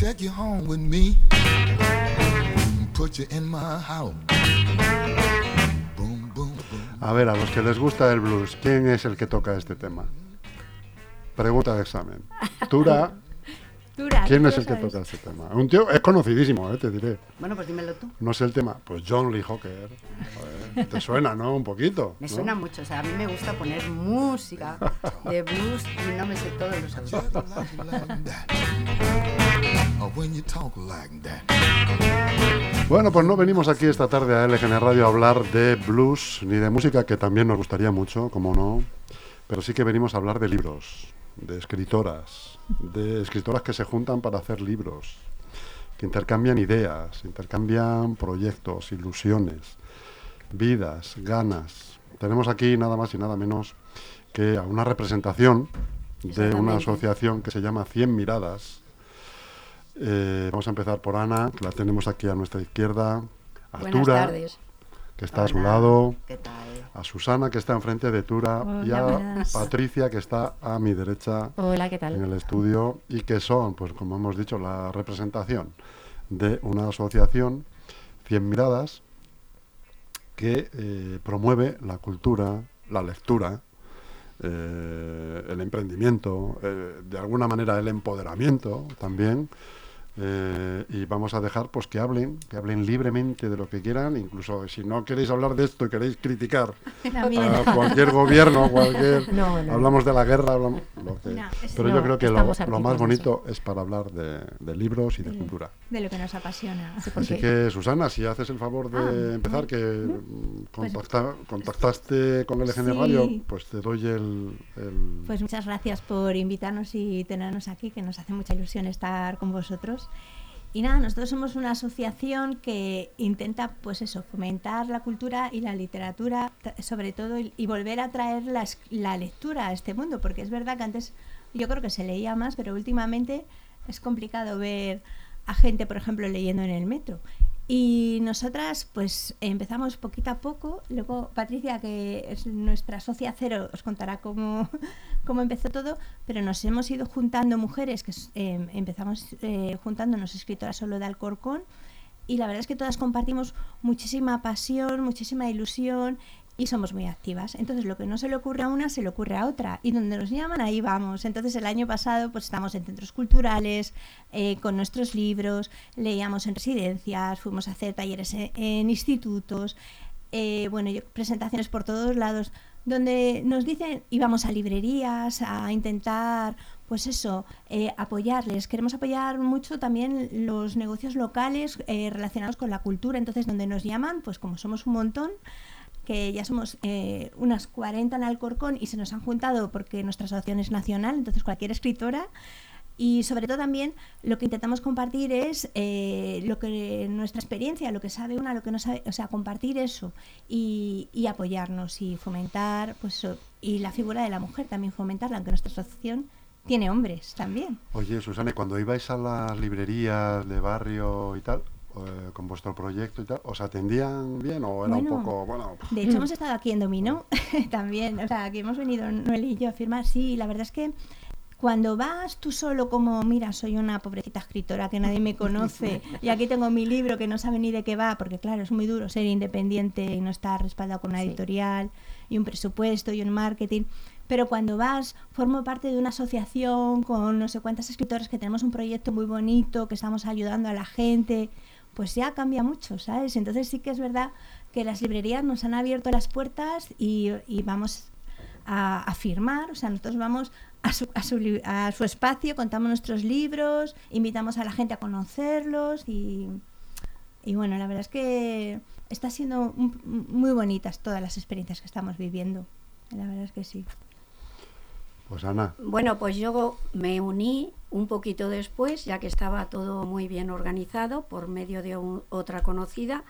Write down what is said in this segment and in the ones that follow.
take you home with me. Put you in my house. Boom, boom, boom. A ver, a los que les gusta el blues, ¿quién es el que toca este tema? Pregunta de examen. Tura, Dura, ¿quién es el que toca este tema? Un tío, es conocidísimo, eh, te diré. Bueno, pues dímelo tú. No sé el tema. Pues John Lee Hooker. Joder, te suena, ¿no? Un poquito. Me ¿no? suena mucho, o sea, a mí me gusta poner música de blues y no me sé todos los autores. Bueno, pues no venimos aquí esta tarde a LGN Radio a hablar de blues ni de música, que también nos gustaría mucho, como no. Pero sí que venimos a hablar de libros, de escritoras, de escritoras que se juntan para hacer libros, que intercambian ideas, intercambian proyectos, ilusiones, vidas, ganas. Tenemos aquí nada más y nada menos que a una representación de una asociación que se llama 100 Miradas. Eh, vamos a empezar por Ana, que la tenemos aquí a nuestra izquierda, a Buenas Tura, tardes. que está a su lado, ¿Qué tal? a Susana, que está enfrente de Tura, y Hola, a buenas. Patricia, que está a mi derecha Hola, ¿qué en tal? el estudio, y que son, pues como hemos dicho, la representación de una asociación, 100 Miradas, que eh, promueve la cultura, la lectura, eh, el emprendimiento, eh, de alguna manera el empoderamiento también. Eh, y vamos a dejar pues que hablen, que hablen libremente de lo que quieran, incluso si no queréis hablar de esto y queréis criticar a cualquier gobierno, cualquier No, no. hablamos de la guerra, hablamos lo que- es- pero yo creo que lo, más bonito es para hablar de, de libros y de cultura. de lo que nos apasiona. Así que, Susana, si haces el favor de Ah, empezar, que mm, contacta- contactaste con LGN Sí. Radio, pues te doy el... el- Pues muchas gracias por invitarnos y tenernos aquí, que nos hace mucha ilusión estar con vosotros. Y nada, nosotros somos una asociación que intenta, pues eso, fomentar la cultura y la literatura, sobre todo, y, volver a traer la lectura a este mundo, porque es verdad que antes yo creo que se leía más, pero últimamente es complicado ver a gente, por ejemplo, leyendo en el metro. Y nosotras, pues empezamos poquito a poco. Luego, Patricia, que es nuestra socia cero, os contará cómo, cómo empezó todo. Pero nos hemos ido juntando mujeres, que eh, empezamos eh, juntándonos escritoras solo de Alcorcón. Y la verdad es que todas compartimos muchísima pasión, muchísima ilusión y somos muy activas. Entonces, lo que no se le ocurre a una, se le ocurre a otra. Y donde nos llaman, ahí vamos. Entonces, el año pasado, pues estamos en centros culturales, eh, con nuestros libros, leíamos en residencias, fuimos a hacer talleres en, en institutos, eh, bueno, yo- presentaciones por todos lados, donde nos dicen, íbamos a librerías a intentar, pues eso, eh, apoyarles. Queremos apoyar mucho también los negocios locales relacionados con la cultura. Entonces, donde nos llaman, pues como somos un montón, que ya somos eh, unas 40 en Alcorcón y se nos han juntado porque nuestra asociación es nacional, entonces cualquier escritora. Y sobre todo también lo que intentamos compartir es eh, lo que nuestra experiencia, lo que sabe una, lo que no sabe, o sea, compartir eso y, y apoyarnos y fomentar, pues eso, y la figura de la mujer también fomentarla, aunque nuestra asociación tiene hombres también. Oye, Susana, ¿y cuando ibais a las librerías de barrio y tal, eh, con vuestro proyecto y tal, ¿os atendían bien o era Bueno, un poco, bueno, De hecho, hemos estado aquí en Dominó también. O sea, que hemos venido Noel y yo a firmar. Sí, la verdad es que cuando vas tú solo como, mira, soy una pobrecita escritora que nadie me conoce y aquí tengo mi libro que no sabe ni de qué va, porque claro, es muy duro ser independiente y no estar respaldado con una Sí. editorial y un presupuesto y un marketing. Pero cuando vas, formo parte de una asociación con no sé cuántas escritoras que tenemos un proyecto muy bonito, que estamos ayudando a la gente, pues ya cambia mucho, ¿sabes? Entonces sí que es verdad que las librerías nos han abierto las puertas y, y vamos a, firmar, o sea, nosotros vamos a su, a, su, a su espacio, contamos nuestros libros, invitamos a la gente a conocerlos y, y bueno, la verdad es que está siendo muy bonitas todas las experiencias que estamos viviendo. La verdad es que sí. Pues Ana, Bueno, pues yo me uní un poquito después, ya que estaba todo muy bien organizado por medio de un- otra conocida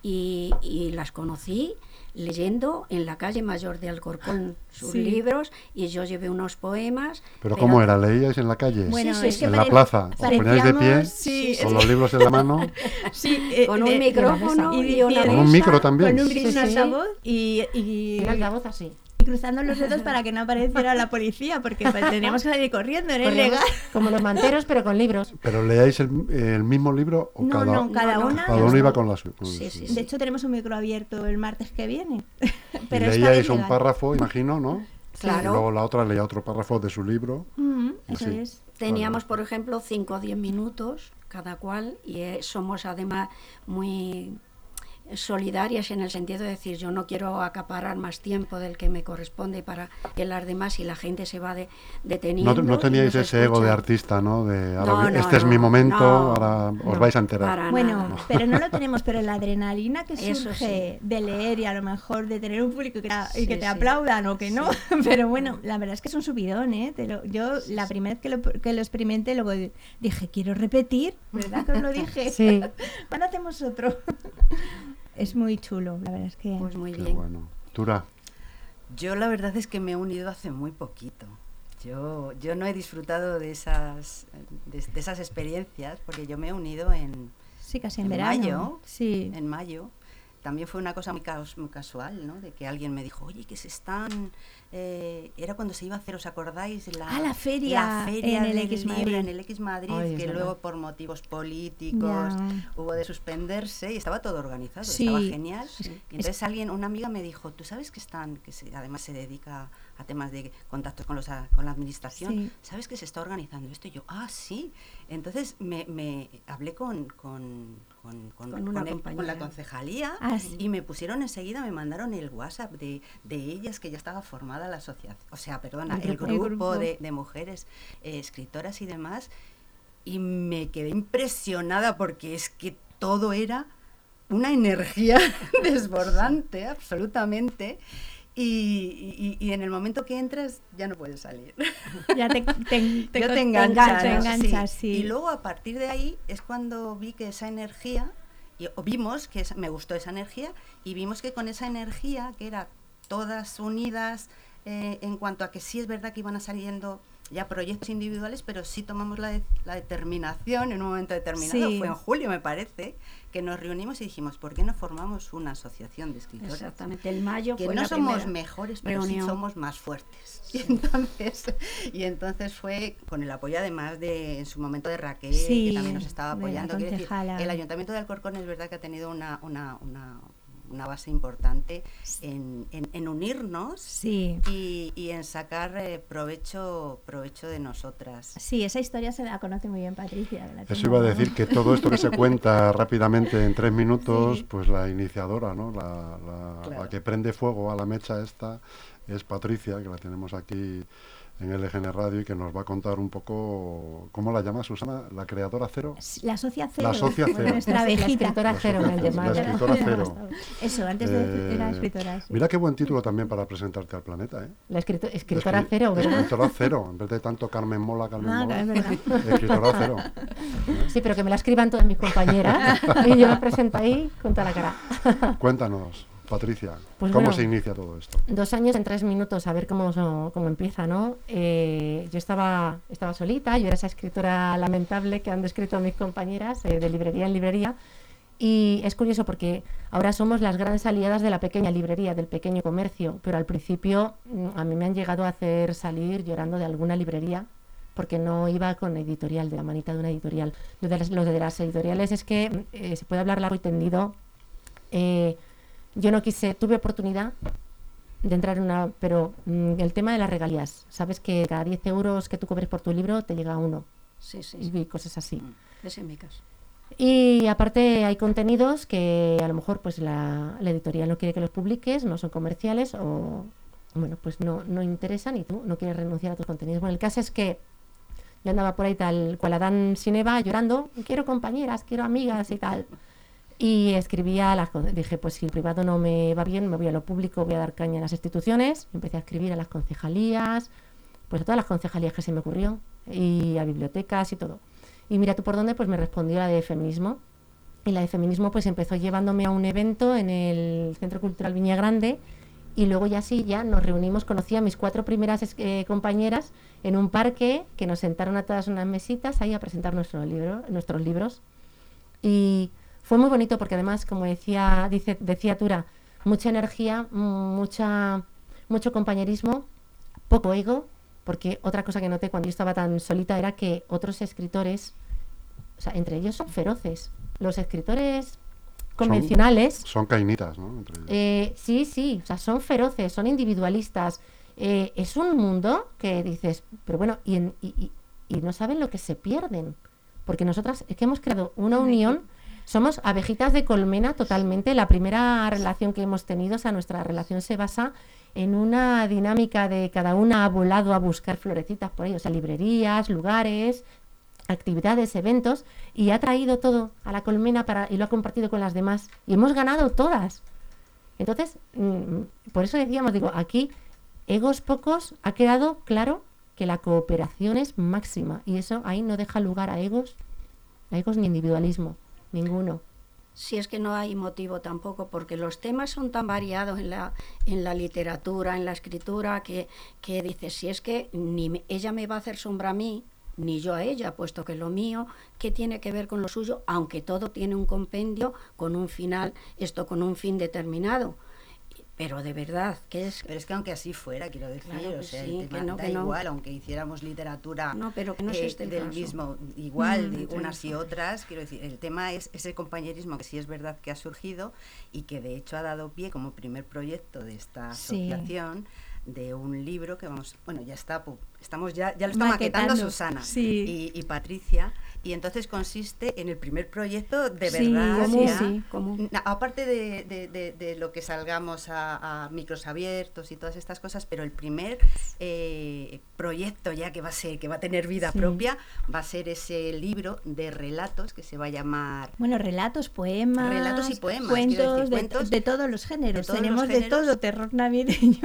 y, y las conocí leyendo en la calle mayor de Alcorcón sus Sí. libros y yo llevé unos poemas. ¿pero cómo era? ¿Leíais en la calle? Bueno, sí, es que ¿En la plaza? ¿Os poníais de pie? ¿Con los libros en la mano? Sí, eh, Con un micrófono y y una ¿Con un micro también? Con un altavoz y, y, El altavoz así. Cruzando los dedos para que no apareciera la policía, porque pues, tendríamos que salir corriendo, era ilegal. Como los manteros, pero con libros. ¿Pero leáis el, el mismo libro o No, cada, no, cada No, no, una. cada uno iba con la suya? Sí, sí, De hecho, tenemos un micro abierto el martes que viene. Pero leíais un párrafo, imagino, ¿no? Claro. Y luego la otra leía otro párrafo de su libro. Mm, eso es. Teníamos, por ejemplo, 5 o 10 minutos cada cual y eh, somos además muy solidarias en el sentido de decir yo no quiero acaparar más tiempo del que me corresponde para que las demás y la gente se va de, No, deteniendo. no y teníais ese ego de artista, ¿no? De ahora No, no, este es no, mi momento, no, ahora os no, vais a enterar. Bueno, pero no lo tenemos, pero la adrenalina que Eso surge de leer y a lo mejor de tener un público que, y que Sí, te sí. aplaudan o que no, pero bueno, la verdad es que es un subidón, ¿eh? Te lo- yo la primera vez que lo, que lo experimenté, luego di- dije, quiero repetir, ¿verdad que os lo dije? Sí. ¿Cuándo hacemos otro? Es muy chulo, la verdad es que... Pues muy Qué bien. bueno. Tura, Yo la verdad es que me he unido hace muy poquito. Yo, yo no he disfrutado de esas, de, de esas experiencias porque yo me he unido en, sí, casi en, en verano. mayo. Sí. en mayo. También fue una cosa muy, caos- muy casual, ¿no? De que alguien me dijo, oye, que se están... eh, era cuando se iba a hacer, ¿os acordáis? La, Ah, la feria la feria en el X libro Madrid. en el X Madrid, Ay, es que verdad. luego por motivos políticos hubo de suspenderse y estaba todo organizado, Sí. estaba genial. Sí. Y entonces alguien, una amiga me dijo, ¿tú sabes que están, que se- además se dedica a temas de contactos con, los, a- con la administración, Sí. ¿sabes que se está organizando esto? Y yo, ah, sí. Entonces me, me hablé con, con, con, con- Con una con el- con la concejalía Ah, sí. y me pusieron enseguida, me mandaron el WhatsApp de, de ellas que ya estaba formada la asociación, o sea, perdona, El el grupo. grupo, El grupo. De, de mujeres eh, escritoras y demás. Y me quedé impresionada porque es que todo era una energía desbordante, absolutamente. Y, y- y en el momento que entras ya no puedes salir. Ya te, te, enganchas, te enganchas, Sí. sí. Y luego a partir de ahí es cuando vi que esa energía, y, o vimos que esa- me gustó esa energía, y vimos que con esa energía, que era todas unidas eh, en cuanto a que sí es verdad que iban a saliendo ya proyectos individuales, pero sí tomamos la, de- la determinación en un momento determinado, Sí. fue en julio me parece, que nos reunimos y dijimos, ¿por qué no formamos una asociación de escritores? Exactamente, el mayo que fue no la somos mejores, pero sí somos más fuertes. Y entonces, y entonces fue con el apoyo además de en su momento de Raquel, Sí, que también nos estaba apoyando. Decir, el Ayuntamiento de Alcorcón es verdad que ha tenido una, una, una, una base importante en, en- en unirnos Sí. y, y en sacar eh, provecho, provecho de nosotras. Sí, esa historia se la conoce muy bien Patricia. la eso iba a decir que todo esto que se cuenta rápidamente en tres minutos, Sí. pues la iniciadora, ¿no? La, la- Claro. la que prende fuego a la mecha esta es Patricia, que la tenemos aquí en LGN Radio y que nos va a contar un poco, ¿cómo la llama Susana? ¿La creadora cero? La socia cero. La socia cero. Nuestra La abejita. escritora La cero socia- llamado. la escritora cero. Eso, antes de decir era Eh, escritora. sí. Mira qué buen título también para presentarte al planeta, ¿eh? La escrito- escritora Escri- cero, ¿verdad? Escritora cero, en vez de tanto Carmen Mola, Carmen Ah, Mola. es verdad. Escritora cero. Sí, pero que me la escriban todas mis compañeras y yo me presento ahí con toda la cara. Cuéntanos, Patricia, Pues ¿cómo bueno. se inicia todo esto? Dos años en tres minutos, a ver cómo, cómo empieza, ¿no? Eh, yo estaba, estaba solita, yo era esa escritora lamentable que han descrito mis compañeras eh, de librería en librería. Y es curioso porque ahora somos las grandes aliadas de la pequeña librería, del pequeño comercio, pero al principio mm, a mí me han llegado a hacer salir llorando de alguna librería porque no iba con editorial, de la manita de una editorial. Lo de las, lo de las editoriales es que mm, eh, se puede hablar largo y tendido. Eh, yo no quise, tuve oportunidad de entrar en una, pero mm, el tema de las regalías, sabes que cada 10 euros que tú cobres por tu libro te llega uno Sí, sí, sí. y cosas así. Ese es mi caso. Y aparte hay contenidos que a lo mejor pues la, la editorial no quiere que los publiques, no son comerciales o bueno, pues no, no interesan y tú no quieres renunciar a tus contenidos. Bueno, el caso es que yo andaba por ahí tal cual Adán sin Eva llorando, quiero compañeras, quiero amigas y tal. Y escribía las cosas. Dije, pues si el privado no me va bien, me voy a lo público, voy a dar caña a las instituciones. Empecé a escribir a las concejalías, pues a todas las concejalías que se me ocurrió, y a bibliotecas y todo. Y mira tú por dónde, pues me respondió la de feminismo. Y la de feminismo pues empezó llevándome a un evento en el Centro Cultural Viña Grande y luego ya sí, ya nos reunimos, conocí a mis cuatro primeras eh, compañeras en un parque que nos sentaron a todas unas mesitas ahí a presentar nuestro libro, nuestros libros. Y fue muy bonito porque además, como decía, dice, decía Tura, mucha energía, mucha, mucho compañerismo, poco ego, porque otra cosa que noté cuando yo estaba tan solita era que otros escritores, o sea, entre ellos son feroces. Los escritores convencionales, Son cainitas, ¿no? Entre ellos. eh, sí, sí, o sea, son feroces, son individualistas. Eh, es un mundo que dices, pero bueno, y, en- y- y- y no saben lo que se pierden. Porque nosotras es que hemos creado una unión, somos abejitas de colmena totalmente. La primera relación que hemos tenido, o sea, nuestra relación se basa en una dinámica de cada una ha volado a buscar florecitas por ahí, o sea, librerías, lugares, actividades, eventos, y ha traído todo a la colmena para, y lo ha compartido con las demás. Y hemos ganado todas. Entonces, mm, por eso decíamos, digo, aquí, egos pocos, ha quedado claro que la cooperación es máxima. Y eso ahí no deja lugar a egos, a egos ni individualismo, ninguno. Si es que no hay motivo tampoco, porque los temas son tan variados en la, en la literatura, en la escritura, que, que dices, si es que ni me- ella me va a hacer sombra a mí, ni yo a ella, puesto que lo mío, ¿qué tiene que ver con lo suyo? Aunque todo tiene un compendio con un final, esto con un fin determinado. Pero de verdad, que es... Pero es que aunque así fuera, quiero decir, Claro o sea, sí, el que tema no, da no. igual, aunque hiciéramos literatura No, pero que no es eh, este el del caso. mismo, igual, Mm, de unas y otras, quiero decir, el tema es ese compañerismo que sí es verdad que ha surgido y que de hecho ha dado pie como primer proyecto de esta Sí. asociación de un libro que vamos, bueno, ya está, estamos ya, ya lo está maquetando, Maquetando, Susana sí. y, y Patricia, y entonces consiste en el primer proyecto de Sí, verdad. ¿cómo? ya, Sí, ¿cómo? Na- Aparte de, de- de- de lo que salgamos a, a micros abiertos y todas estas cosas, pero el primer eh, proyecto ya que va a ser, que va a tener vida Sí. propia, va a ser ese libro de relatos que se va a llamar Bueno, relatos, poemas, Relatos y poemas, cuentos, decir, de, cuentos de todos los géneros. todos los Tenemos de todo, terror navideño.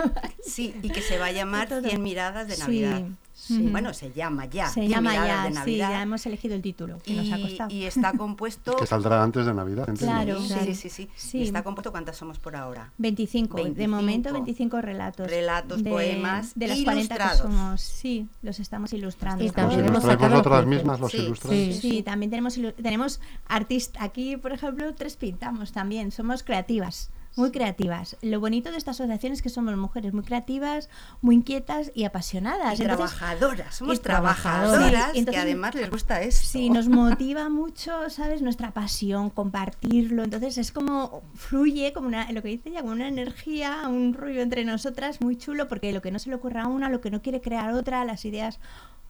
Sí, y que se va a llamar todo. 100 miradas de Navidad. Sí. Bueno, se llama ya. Se 100 llama ya, de sí, Navidad. ya hemos elegido el título, que nos ha y, costado. y está compuesto. Que saldrá antes de Navidad, entiendo. Claro, Sí, claro. sí, sí, sí. Sí. Y está compuesto, ¿cuántas somos por ahora? 25, de 25. momento 25 relatos. Relatos, poemas, De las 40 que ilustrados. somos, sí, los estamos ilustrando. Y Los también sacado vosotras pincel. mismas, los Sí, ilustráis. sí. Sí, también tenemos, tenemos artistas. Aquí, por ejemplo, tres pintamos también. Somos creativas, muy creativas. Lo bonito de esta asociación es que somos mujeres muy creativas, muy inquietas y apasionadas. Y Entonces, trabajadoras, somos y trabajadoras. Sí, entonces- que además les gusta eso. Sí, nos motiva mucho, ¿sabes? Nuestra pasión, compartirlo. Entonces es como fluye, como una, lo que dice ella, como una energía, un rollo entre nosotras muy chulo, porque lo que no se le ocurre a una, lo que no quiere crear otra, las ideas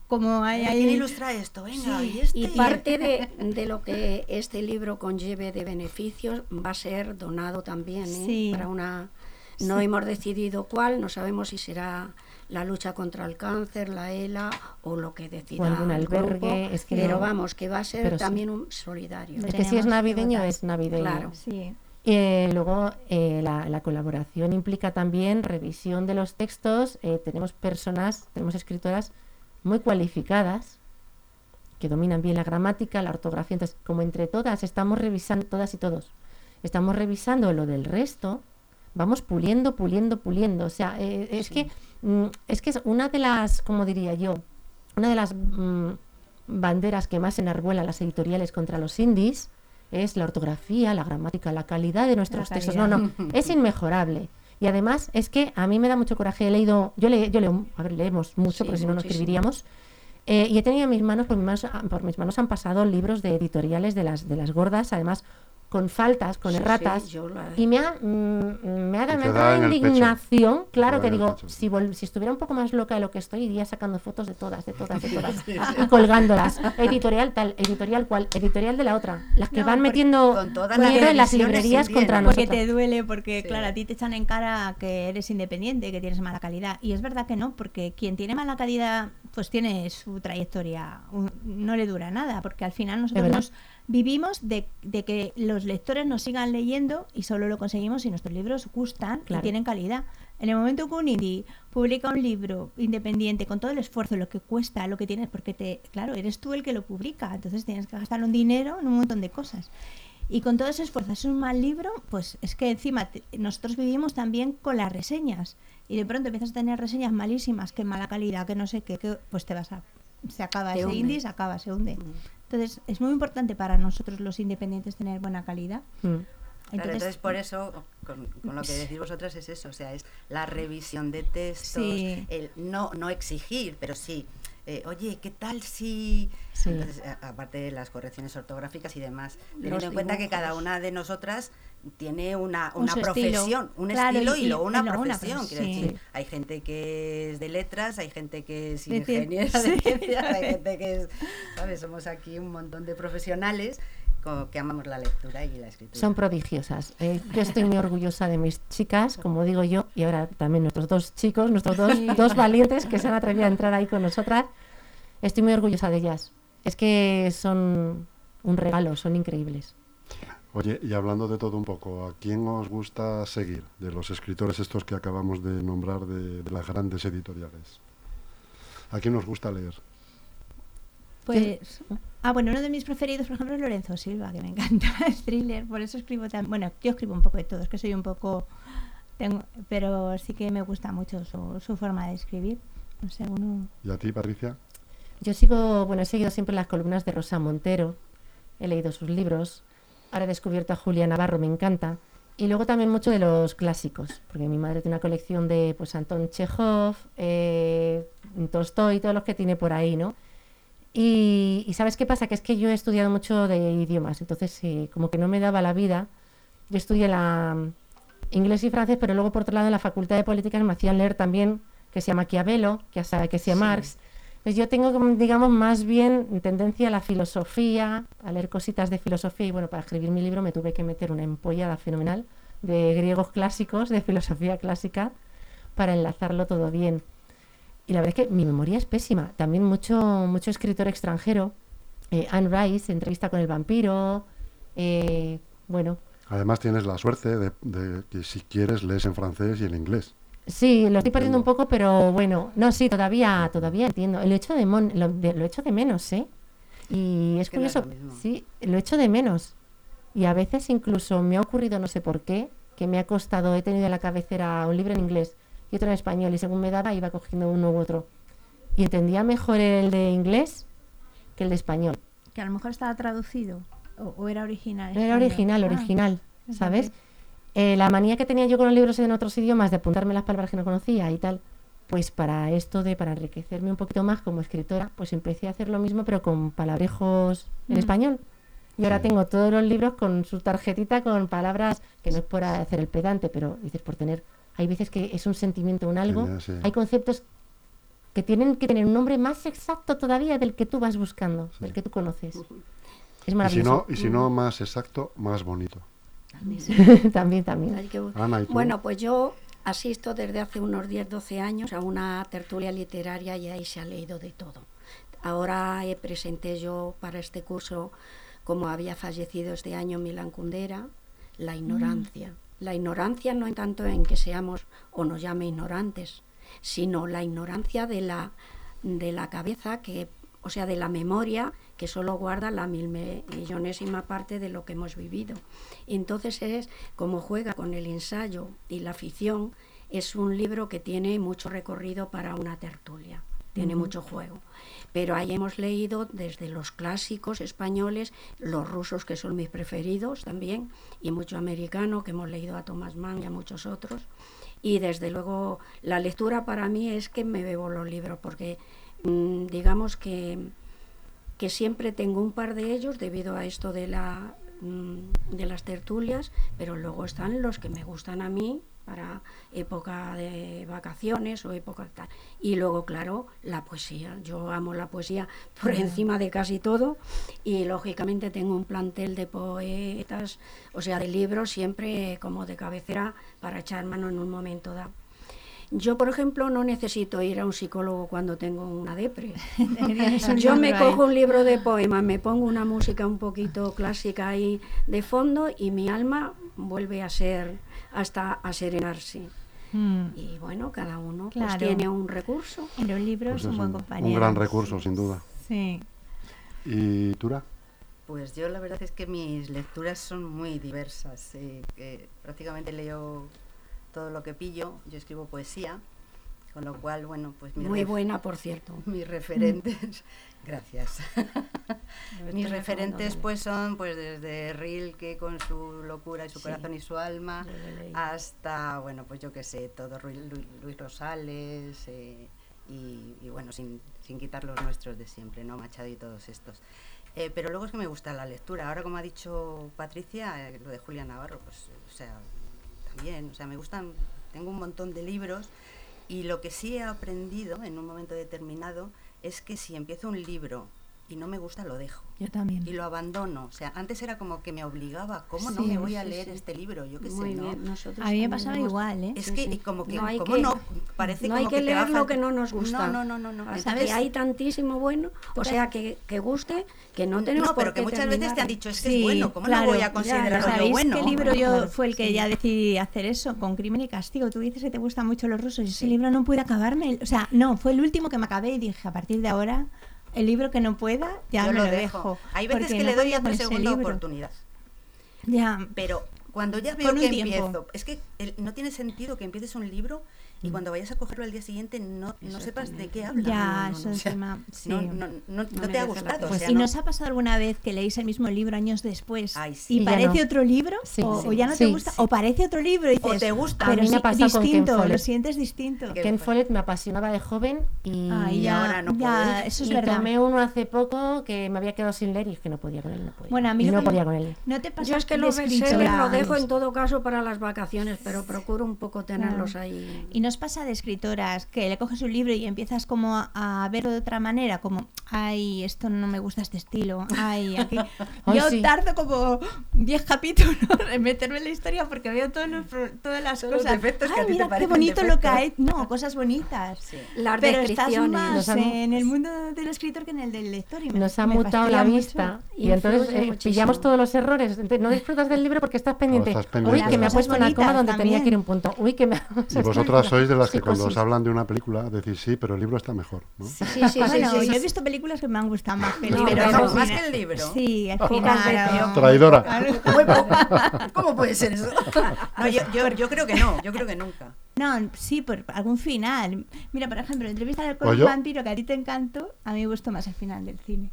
como hay Ay, ¿Quién ahí. ilustra esto? Venga, Sí, y este. Y parte de, de lo que este libro conlleve de beneficios va a ser donado también ¿eh? Sí. para una... No hemos decidido cuál, no sabemos si será la lucha contra el cáncer, la ELA o lo que decida O algún el grupo, albergue, es que pero no- vamos, que va a ser pero sí. también un solidario. Es que si es navideño, es navideño. Claro. Sí. Eh, luego, eh, la, la colaboración implica también revisión de los textos. eh, tenemos personas, tenemos escritoras muy cualificadas que dominan bien la gramática, la ortografía. Entonces, como entre todas estamos revisando, todas y todos, estamos revisando lo del resto, vamos puliendo, puliendo, puliendo. O sea, eh, es que mm, es que es una de las, como diría yo, una de las mm, banderas que más enarbolan las editoriales contra los indies es la ortografía, la gramática, la calidad de nuestros textos. No, no, es inmejorable. Y además es que a mí me da mucho coraje. He leído, yo, le, yo leo, a ver, leemos mucho, Sí, porque si no, no escribiríamos. Eh, y he tenido en mis manos, por mis manos, ah, por mis manos han pasado libros de editoriales de las, de las gordas, además con faltas, con Sí, sí, erratas. yo la- Y me ha, mm, me ha, Y me ha da pecho. indignación. Claro que digo, si, vol- si estuviera un poco más loca de lo que estoy, iría sacando fotos de todas, de todas, de todas. y colgándolas. Editorial tal, editorial cual, editorial de la otra. Las que No, van metiendo con todas miedo las en las librerías contra miedo. Porque te duele, porque Sí. claro, a ti te echan en cara que eres independiente, que tienes mala calidad. Y es verdad que no, porque quien tiene mala calidad, pues tiene su trayectoria, no le dura nada, porque al final nosotros vivimos de, de que los lectores nos sigan leyendo y solo lo conseguimos si nuestros libros gustan Claro. y tienen calidad. En el momento que un indie publica un libro independiente con todo el esfuerzo, lo que cuesta, lo que tienes, porque te, claro, eres tú el que lo publica, entonces tienes que gastar un dinero en un montón de cosas. Y con todo ese esfuerzo, es un mal libro, pues es que encima te- nosotros vivimos también con las reseñas. Y de pronto empiezas a tener reseñas malísimas, que mala calidad, que no sé qué, que, pues te vas a. Se acaba ese hunde. indie, se acaba, se hunde. Entonces es muy importante para nosotros los independientes tener buena calidad. Mm. Claro, Entonces, entonces por eso, con, con lo que decís vosotras es eso, o sea, es la revisión de textos, Sí. el no, no exigir, pero sí, eh, oye, ¿qué tal si...? Sí. Entonces, a- aparte de las correcciones ortográficas y demás, teniendo en cuenta que cada una de nosotras tiene una, Un una estilo. profesión, un Claro, estilo y- y, luego y una profesión. profe- quiero sí. decir, hay gente que es de letras, hay gente que es De ingeniera de sí. ciencias, hay gente que es, ¿sabes? Somos aquí un montón de profesionales como que amamos la lectura y la escritura. Son prodigiosas. Eh, yo estoy muy orgullosa de mis chicas, como digo yo, y ahora también nuestros dos chicos, nuestros dos, dos valientes que se han atrevido a entrar ahí con nosotras. Estoy muy orgullosa de ellas. Es que son un regalo, son increíbles. Oye, y hablando de todo un poco, ¿a quién os gusta seguir de los escritores estos que acabamos de nombrar de, de las grandes editoriales? ¿A quién os gusta leer? Pues, ah, bueno, uno de mis preferidos, por ejemplo, es Lorenzo Silva, que me encanta el thriller, por eso escribo tan, bueno, yo escribo un poco de todo, es que soy un poco, tengo, pero sí que me gusta mucho su, su forma de escribir, no sé, uno, ¿Y a ti, Patricia? Yo sigo, bueno, he seguido siempre las columnas de Rosa Montero, he leído sus libros, ahora he descubierto a Julia Navarro, me encanta, y luego también mucho de los clásicos, porque mi madre tiene una colección de pues Anton Chekhov, eh, Tolstoy, todos los que tiene por ahí, ¿no? Y, y ¿sabes qué pasa? Que es que yo he estudiado mucho de idiomas, entonces eh, como que no me daba la vida. Yo estudié la mm, inglés y francés, pero luego por otro lado en la Facultad de Políticas me hacían leer también que sea Maquiavelo, que sea, que sea Sí. Marx. Pues yo tengo, como, digamos, más bien tendencia a la filosofía, a leer cositas de filosofía. Y bueno, para escribir mi libro me tuve que meter una empollada fenomenal de griegos clásicos, de filosofía clásica, para enlazarlo todo bien. Y la verdad es que mi memoria es pésima. También mucho, mucho escritor extranjero. Eh, Anne Rice, entrevista con el vampiro. eh, bueno, Además tienes la suerte de, de que si quieres lees en francés y en inglés. Sí, lo estoy perdiendo un poco, pero bueno, no, sí, todavía, todavía entiendo. Lo echo de, mon- lo, de- lo echo de menos, ¿eh? Y es curioso, sí, lo echo de menos. Y a veces incluso me ha ocurrido, no sé por qué, que me ha costado, he tenido en la cabecera un libro en inglés y otro en español, y según me daba iba cogiendo uno u otro. Y entendía mejor el de inglés que el de español. que a lo mejor estaba traducido, o, o era original. No era original, Ah, original, fíjate. Eh, la manía que tenía yo con los libros en otros idiomas de apuntarme las palabras que no conocía y tal, pues para esto de, para enriquecerme un poquito más como escritora, pues empecé a hacer lo mismo pero con palabrejos en español. Y ahora Sí. tengo todos los libros con su tarjetita con palabras que no es por hacer el pedante, pero dices por tener, hay veces que es un sentimiento, un algo, Genial, sí. hay conceptos que tienen que tener un nombre más exacto todavía del que tú vas buscando, del que tú conoces. Es Y si, maravilloso. no, y si no más exacto, más bonito. también, también. Hay que- Ana, ¿y tú? Bueno, pues yo asisto desde hace unos 10, 12 años a una tertulia literaria y ahí se ha leído de todo. Ahora eh, presenté yo para este curso, como había fallecido este año Milán Kundera, la ignorancia. La ignorancia no en tanto en que seamos o nos llame ignorantes, sino la ignorancia de la, de la cabeza que o sea, de la memoria que solo guarda la mil millonésima parte de lo que hemos vivido. Entonces es como juega con el ensayo y la ficción, es un libro que tiene mucho recorrido para una tertulia, tiene mucho juego. Pero ahí hemos leído desde los clásicos españoles, los rusos que son mis preferidos también, y mucho americano que hemos leído a Thomas Mann y a muchos otros. Y desde luego la lectura para mí es que me bebo los libros, porque mm, digamos que, que siempre tengo un par de ellos debido a esto de, la, mm, de las tertulias, pero luego están los que me gustan a mí para época de vacaciones o época tal. Y luego, claro, la poesía. Yo amo la poesía por encima de casi todo y lógicamente tengo un plantel de poetas, o sea, de libros siempre como de cabecera para echar mano en un momento dado. Yo, por ejemplo, no necesito ir a un psicólogo cuando tengo una depre. Yo me cojo un libro de poemas, me pongo una música un poquito clásica ahí de fondo y mi alma vuelve a ser hasta a serenarse. Mm. Y bueno, cada uno pues, tiene un recurso. Pero un libro Pues es un buen un, compañero. un gran recurso, sin duda. Sí. ¿Y Tura? Pues yo la verdad es que mis lecturas son muy diversas. eh, que prácticamente leo todo lo que pillo. Yo escribo poesía, con lo cual, bueno, pues mis, Muy buena, por cierto. mis referentes Gracias. Mis referentes pues son pues desde Rilke con su locura y su Sí. corazón y su alma hasta bueno pues yo qué sé todo Luis, Luis Rosales eh, y, y, bueno sin, sin quitar los nuestros de siempre no Machado y todos estos Eh, pero luego es que me gusta la lectura ahora como ha dicho Patricia eh, lo de Julia Navarro pues o sea también o sea me gustan tengo un montón de libros y lo que sí he aprendido en un momento determinado es que si empiezo un libro y no me gusta lo dejo Yo también. y lo abandono. O sea, antes era como que me obligaba, ¿cómo no me voy a leer sí. este libro? Yo qué sé, ¿no? nosotros A mí me pasaba igual, ¿eh? Es que como que, No hay ¿cómo que- no? Parece no como hay que, leer lo que no nos gusta. No, no, no, no. no. ¿Sabes? que hay tantísimo bueno, o sea, que, que guste, que no tenemos No, por pero que muchas veces te han dicho, es que es bueno, ¿cómo claro, no voy a considerarlo yo ¿Sabéis bueno? qué libro yo Claro, fue el que ya decidí hacer eso? Con Crimen y Castigo. Tú dices que te gustan mucho los rusos y ese libro no pude acabarme. O sea, no, fue el último que me acabé y dije, a partir de ahora, el libro que no pueda, ya yo me lo dejo. dejo. Hay veces que no le doy otra segunda oportunidad. Ya, Pero cuando ya veo que empiezo, es que el- no tiene sentido que empieces un libro y cuando vayas a cogerlo al día siguiente no, no sepas de qué habla. Ya, No, no, no, eso o es sea, tema- sí. no, no, no- no te ha gustado. pena. o Pues sea, ¿y no- nos ha pasado alguna vez que leéis el mismo libro años después Ay, y sí. Y ya parece no. otro libro Sí, o, sí. o ya no te gusta sí. o parece otro libro y O dices, te gusta. A pero mí me ha pasado con Ken distinto, lo sientes distinto. Ken. Follett me apasionaba de joven y, Ay, ya, ahora no ya, puedes. eso es y verdad. tomé uno hace poco que me había quedado sin leer y es que no podía con él. No podía. Bueno, a mí no podía con él. No te pasa Yo es que lo dejo en todo caso para las vacaciones, pero procuro un poco tenerlos ahí. Y nos pasa de escritoras que le coges un libro y empiezas como a, a verlo de otra manera, como, ay, esto no me gusta este estilo, ay, aquí. Yo sí. tardo como 10 capítulos en meterme en la historia porque veo todos los pro- todas las Todos los cosas. que a ti te mira qué parecen bonito lo que defectos". hay. No, cosas bonitas. Sí. Las Pero estás descripciones. más han- en el mundo del escritor que en el del lector. Y me- Nos ha me mutado la mucho. vista y entonces eh, pillamos todos los errores. No disfrutas del libro porque estás pendiente. estás Uy, que me ha puesto una coma donde tenía que ir un punto. Uy, que me ha... Y vosotras sois de las que cuando os hablan de una película decís sí, pero el libro está mejor. ¿no? Sí, sí, sí, Bueno, sí, sí. yo he visto películas que me han gustado más que el No, libro. pero al no, más final- que el libro. Sí, al final. Traidora. ¿Cómo puede ser eso? No, yo, yo, yo creo que no, yo creo que nunca. No, sí, por algún final. Mira, por ejemplo, entrevista del Pues con un vampiro que a ti te encantó, a mí me gustó más el final del cine.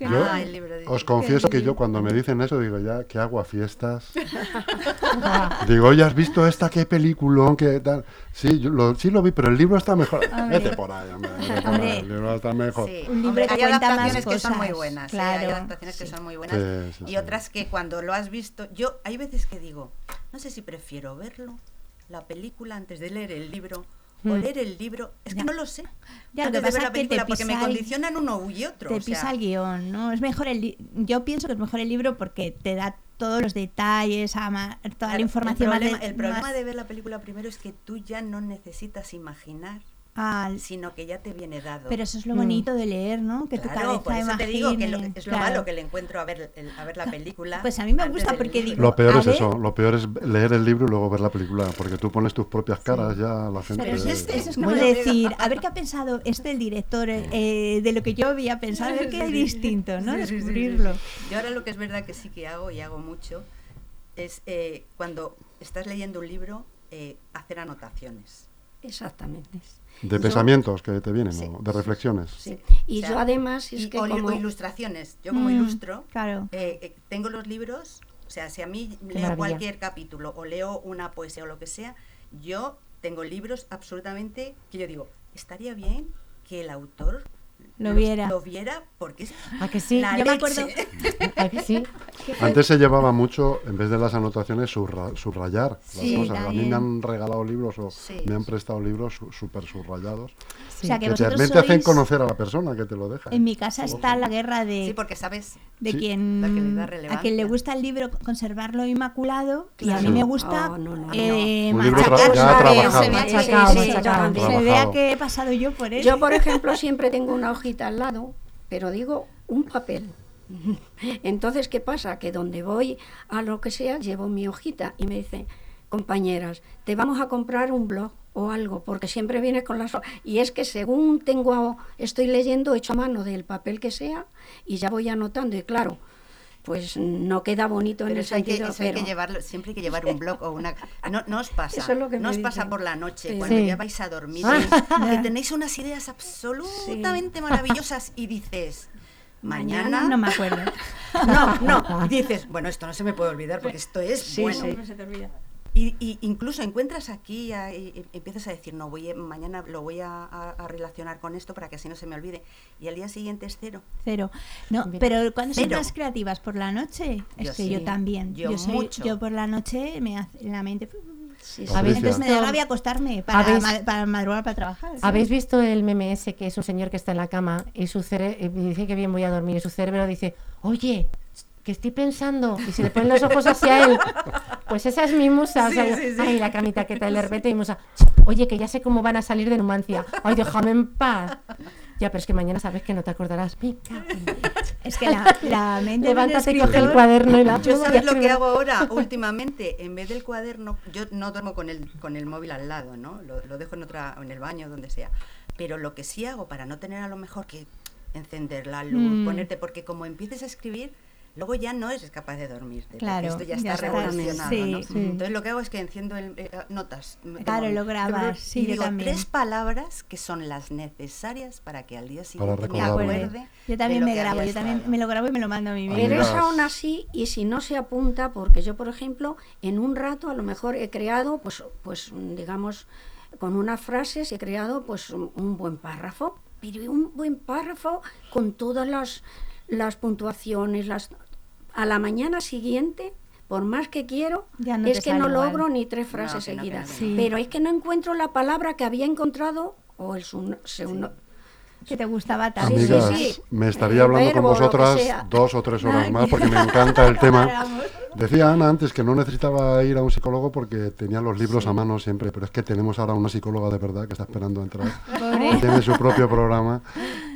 Yo Ah, el libro de- os confieso que yo cuando me dicen eso digo ya que hago a fiestas. digo, oye, ¿has visto esta qué peliculón? ¿Qué tal? Sí, yo lo, sí lo vi, pero el libro está mejor. Vete por ahí, hombre, vete por Hombre. ahí, el libro está mejor. Sí, Un libro hombre, que hay más adaptaciones que son muy buenas, ¿eh? claro. hay adaptaciones que son muy buenas Sí, sí, y sí. otras que cuando lo has visto, yo hay veces que digo, no sé si prefiero verlo, la película antes de leer el libro o Hmm. leer el libro, es que Ya. no lo sé. Ya, lo que de ver la película porque me condicionan uno y otro. te o sea, pisa el guion, ¿no? Es mejor el yo pienso que es mejor el libro porque te da todos los detalles, ama- toda claro, la información el más problema, de- el problema más de ver la película primero es que tú ya no necesitas imaginar, al- sino que ya te viene dado. Pero eso es lo Mm. bonito de leer, ¿no? Que tu Claro, cabeza por eso te digo que lo- es lo claro. malo que le encuentro a ver, el- a ver la película. Pues a mí me gusta porque digo, Lo peor es ver- eso, lo peor es leer el libro y luego ver la película, porque tú pones tus propias caras ya la gente. Pero es, eso es no como decir, a ver qué ha pensado este el director eh, de lo que yo había pensado, a ver qué hay distinto, ¿no? Sí, sí, sí, sí. Descubrirlo. Yo ahora lo que es verdad que sí que hago y hago mucho es eh, cuando estás leyendo un libro eh, hacer anotaciones. Exactamente. De Yo- pensamientos que te vienen, Sí. de reflexiones. Sí. Y O sea, yo además es y- que o, como... ilustraciones. Yo como Mm, ilustro, Claro. eh, eh, tengo los libros, o sea, si a mí leo maravilla. cualquier capítulo o leo una poesía o lo que sea, yo tengo libros absolutamente que yo digo, estaría bien que el autor Lo viera. lo viera porque es ¿A que sí? la Yo me leche. acuerdo- ¿A que sí? Antes se llevaba mucho, en vez de las anotaciones, surra- subrayar Sí, las cosas. A mí también. me han regalado libros o Sí. me han prestado libros su- súper subrayados. O sea, que Que te, vosotros realmente hacen sois- conocer a la persona que te lo deja. En mi casa está la guerra de, Sí, porque sabes de Sí. quien a quien le gusta el libro conservarlo inmaculado y a Claro. mí me gusta Oh, no, no, eh, machacar, ya trabajado. se vea sí, que he pasado yo por él. Yo, por ejemplo, siempre tengo una hojita al lado, pero digo un papel. Entonces, ¿qué pasa? Que donde voy a lo que sea, llevo mi hojita y me dice, compañeras, te vamos a comprar un blog o algo, porque siempre viene con las... ho-". Y es que según tengo, estoy leyendo, hecho mano del papel que sea y ya voy anotando. Y claro, pues no queda bonito en Pero el eso hay, que, sentido, eso hay que llevarlo, siempre hay que llevar un blog o una... No, no os pasa, Eso es lo que no os pasa dicen. por la noche, Sí. cuando Sí. ya vais a dormir, Ah. que tenéis unas ideas absolutamente maravillosas y dices, mañana... No me acuerdo. No, no, y dices, bueno, esto no se me puede olvidar porque esto es Sí, bueno. sí. se te olvida. Y, y incluso encuentras aquí a- y, y empiezas a decir, no, voy a- mañana lo voy a, a- a relacionar con esto para que así no se me olvide. Y al día siguiente es cero. Cero. No, pero cuando son más creativas por la noche, es Yo que sí. yo también. Yo soy- mucho. yo por la noche me hace la mente. Sí, sí. Patricia. ¿Habéis Entonces me da rabia acostarme para, ¿Habéis- ma- para madrugar para trabajar. ¿Habéis visto el meme ese que es un señor que está en la cama y su cerebro dice que bien voy a dormir y su cerebro dice, oye, que estoy pensando y se le ponen los ojos hacia él. Pues esa es mi musa. o sea, Sí, sí, sí. Ay, la camita que tal, de repente mi musa. Oye, que ya sé cómo van a salir de Numancia. Ay, déjame en paz. Ya, pero es que mañana sabes que no te acordarás. Dios. Es que la, la mente. Levántate, coge el escritor- cuaderno y la Yo sabes lo que hago ahora últimamente, en vez del cuaderno, yo no duermo con el, con el móvil al lado, ¿no? Lo, lo dejo en otra, en el baño, donde sea. Pero lo que sí hago para no tener a lo mejor que encender la luz, Mm. ponerte, porque como empieces a escribir, luego ya no eres capaz de dormirte. Claro, esto ya ya está está, revolucionado, sí, ¿no? sí. Entonces lo que hago es que enciendo el, eh, notas. de Claro, lo grabas, sí, y yo digo también. tres palabras que son las necesarias para que al día siguiente me. Acuerde. Yo también me grabo, yo también me lo grabo y me lo mando a mí mismo. Pero es aún así, y si no se apunta, porque yo, por ejemplo, en un rato a lo mejor he creado, pues, pues digamos, con unas frases he creado pues un, un buen párrafo, pero un buen párrafo con todas las, las puntuaciones, las a la mañana siguiente, por más que quiero, Ya no es que no igual. logro ni tres frases no, seguidas. no. Sí. Pero es que no encuentro la palabra que había encontrado o el sun- segundo. Que te gustaba tanto. Sí, sí, Amigas, sí. me estaría hablando con verbo, vosotras dos o tres horas más porque me encanta el tema. Decía Ana antes que no necesitaba ir a un psicólogo porque tenía los libros a mano siempre, pero es que tenemos ahora una psicóloga de verdad que está esperando a entrar. Que tiene su propio programa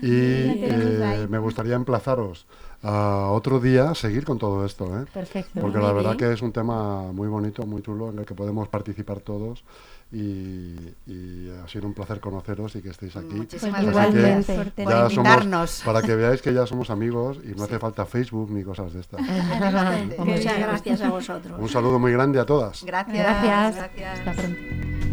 y eh, me gustaría emplazaros a otro día seguir con todo esto, ¿eh? Perfecto. porque la verdad que es un tema muy bonito, muy chulo en el que podemos participar todos y, y ha sido un placer conoceros y que estéis aquí. Muchísimas Pues que igualmente. por somos- para que veáis que ya somos amigos y no hace falta Facebook ni cosas de estas. Muchas gracias a vosotros. Un saludo muy grande a todas. Gracias. Gracias. gracias. Hasta pronto.